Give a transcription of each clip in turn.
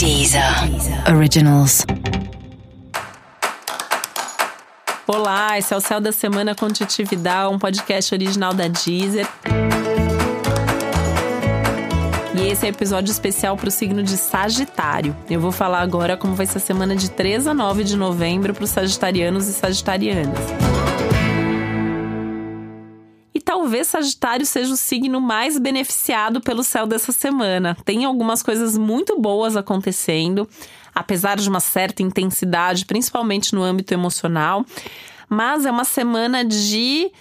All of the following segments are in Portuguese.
Deezer Originals. Olá, esse é o Céu da Semana com Titividade, um podcast original da Deezer. E esse é o episódio especial para o signo de Sagitário. Eu vou falar agora como vai ser a semana de 3 a 9 de novembro para os sagitarianos e sagitarianas. Talvez Sagitário seja o signo mais beneficiado pelo céu dessa semana. Tem algumas coisas muito boas acontecendo, apesar de uma certa intensidade, principalmente no âmbito emocional. Mas é uma semana de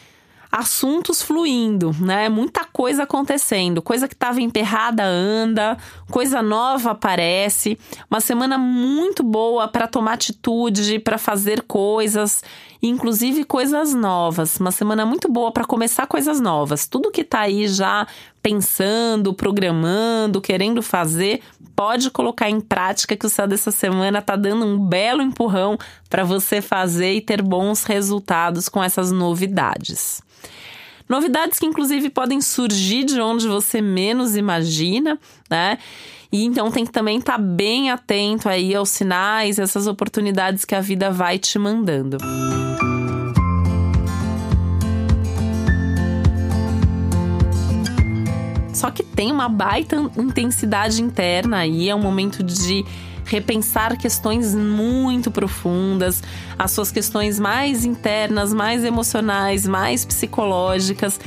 assuntos fluindo, né? Muita coisa acontecendo, coisa que estava emperrada anda, coisa nova aparece. Uma semana muito boa para tomar atitude, para fazer coisas, inclusive coisas novas. Uma semana muito boa para começar coisas novas. Tudo que está aí já pensando, programando, querendo fazer, pode colocar em prática que o céu dessa semana está dando um belo empurrão para você fazer e ter bons resultados com essas novidades. Novidades que, inclusive, podem surgir de onde você menos imagina, né? E então tem que também estar tá bem atento aí aos sinais, essas oportunidades que a vida vai te mandando. Só que tem uma baita intensidade interna aí, é um momento de repensar questões muito profundas, as suas questões mais internas, mais emocionais, mais psicológicas.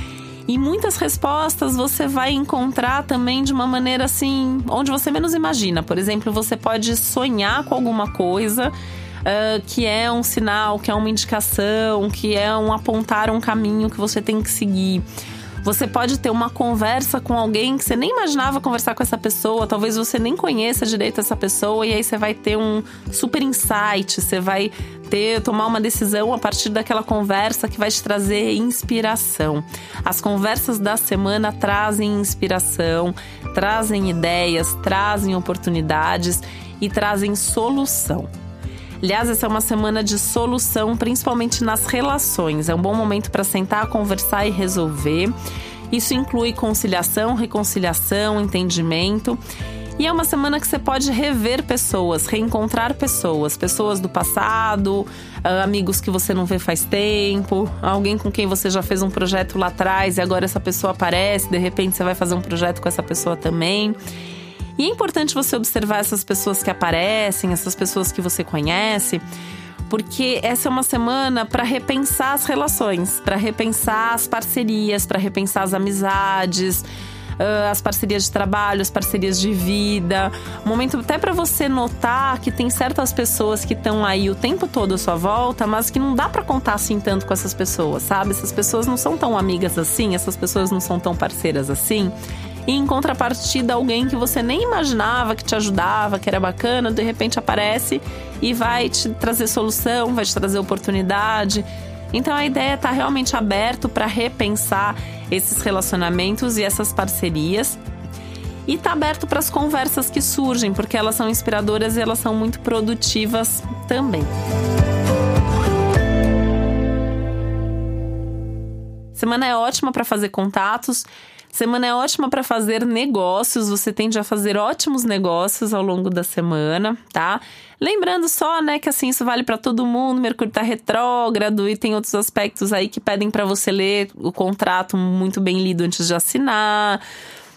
E muitas respostas você vai encontrar também de uma maneira assim, onde você menos imagina. Por exemplo, você pode sonhar com alguma coisa uh, que é um sinal, que é uma indicação, que é um apontar um caminho que você tem que seguir. Você pode ter uma conversa com alguém que você nem imaginava conversar com essa pessoa, talvez você nem conheça direito essa pessoa, e aí você vai ter um super insight, você vai ter tomar uma decisão a partir daquela conversa que vai te trazer inspiração. As conversas da semana trazem inspiração, trazem ideias, trazem oportunidades e trazem solução. Aliás, essa é uma semana de solução, principalmente nas relações. É um bom momento para sentar, conversar e resolver. Isso inclui conciliação, reconciliação, entendimento. E é uma semana que você pode rever pessoas, reencontrar pessoas, pessoas do passado, ah, amigos que você não vê faz tempo, alguém com quem você já fez um projeto lá atrás e agora essa pessoa aparece, de repente você vai fazer um projeto com essa pessoa também. E é importante você observar essas pessoas que aparecem, essas pessoas que você conhece, porque essa é uma semana para repensar as relações, para repensar as parcerias, para repensar as amizades. As parcerias de trabalho, as parcerias de vida. Um momento até para você notar que tem certas pessoas que estão aí o tempo todo à sua volta, mas que não dá para contar assim tanto com essas pessoas, sabe? Essas pessoas não são tão amigas assim, essas pessoas não são tão parceiras assim e em contrapartida alguém que você nem imaginava que te ajudava, que era bacana, de repente aparece e vai te trazer solução, vai te trazer oportunidade. Então a ideia é tá realmente aberto para repensar esses relacionamentos e essas parcerias. E tá aberto para as conversas que surgem, porque elas são inspiradoras e elas são muito produtivas também. Semana é ótima para fazer contatos. Semana é ótima para fazer negócios, você tende a fazer ótimos negócios ao longo da semana, tá? Lembrando só, né, que assim isso vale para todo mundo, Mercúrio tá retrógrado e tem outros aspectos aí que pedem para você ler o contrato muito bem lido antes de assinar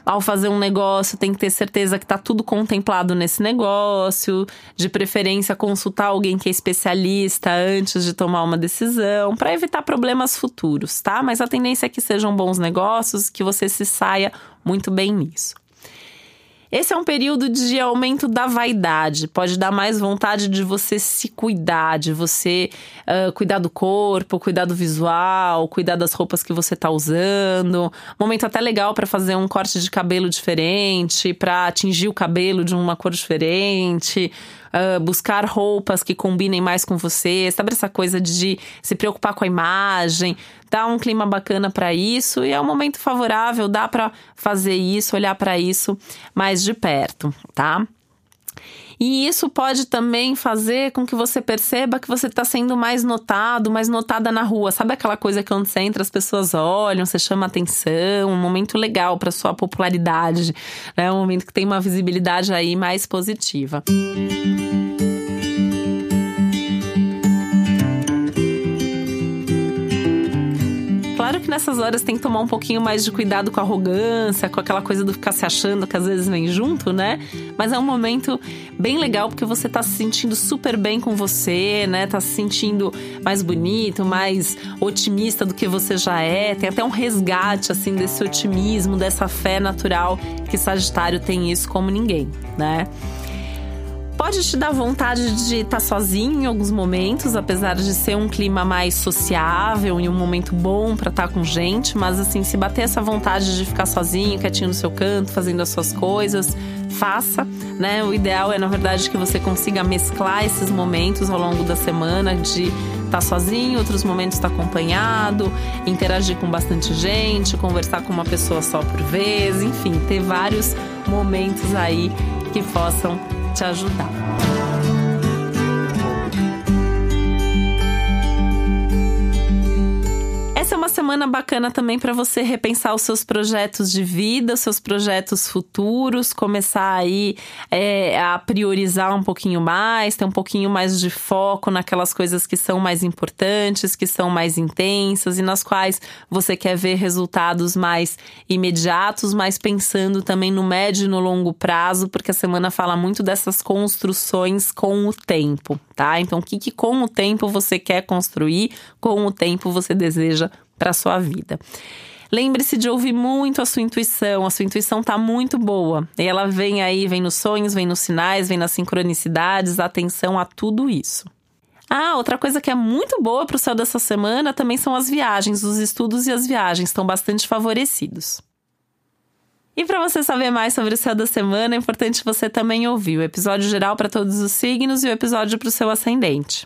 ao fazer um negócio, tem que ter certeza que está tudo contemplado nesse negócio, de preferência consultar alguém que é especialista antes de tomar uma decisão, para evitar problemas futuros, tá? Mas a tendência é que sejam bons negócios, que você se saia muito bem nisso. Esse é um período de aumento da vaidade, pode dar mais vontade de você se cuidar, de você uh, cuidar do corpo, cuidar do visual, cuidar das roupas que você está usando. Momento até legal para fazer um corte de cabelo diferente, para atingir o cabelo de uma cor diferente uh, buscar roupas que combinem mais com você, sabe essa coisa de se preocupar com a imagem, dá um clima bacana para isso e é um momento favorável, dá para fazer isso, olhar para isso mais de perto, tá? E isso pode também fazer com que você perceba que você está sendo mais notado, mais notada na rua. Sabe aquela coisa que quando você entra as pessoas olham, você chama atenção, um momento legal para sua popularidade, né? Um momento que tem uma visibilidade aí mais positiva. Música que nessas horas tem que tomar um pouquinho mais de cuidado com a arrogância, com aquela coisa do ficar se achando que às vezes vem junto, né? Mas é um momento bem legal porque você tá se sentindo super bem com você, né? Tá se sentindo mais bonito, mais otimista do que você já é. Tem até um resgate assim desse otimismo, dessa fé natural que Sagitário tem isso como ninguém, né? Pode te dar vontade de estar tá sozinho em alguns momentos, apesar de ser um clima mais sociável e um momento bom para estar tá com gente, mas assim, se bater essa vontade de ficar sozinho, quietinho no seu canto, fazendo as suas coisas, faça, né? O ideal é, na verdade, que você consiga mesclar esses momentos ao longo da semana de estar tá sozinho, outros momentos estar tá acompanhado, interagir com bastante gente, conversar com uma pessoa só por vez, enfim, ter vários momentos aí que possam te ajudar. Semana bacana também para você repensar os seus projetos de vida, os seus projetos futuros, começar aí é, a priorizar um pouquinho mais, ter um pouquinho mais de foco naquelas coisas que são mais importantes, que são mais intensas e nas quais você quer ver resultados mais imediatos, mas pensando também no médio e no longo prazo, porque a semana fala muito dessas construções com o tempo, tá? Então, o que, que com o tempo você quer construir, com o tempo você deseja para sua vida. Lembre-se de ouvir muito a sua intuição. A sua intuição está muito boa. E ela vem aí, vem nos sonhos, vem nos sinais, vem nas sincronicidades. Atenção a tudo isso. Ah, outra coisa que é muito boa para o céu dessa semana também são as viagens. Os estudos e as viagens estão bastante favorecidos. E para você saber mais sobre o céu da semana, é importante você também ouvir o episódio geral para todos os signos e o episódio para o seu ascendente.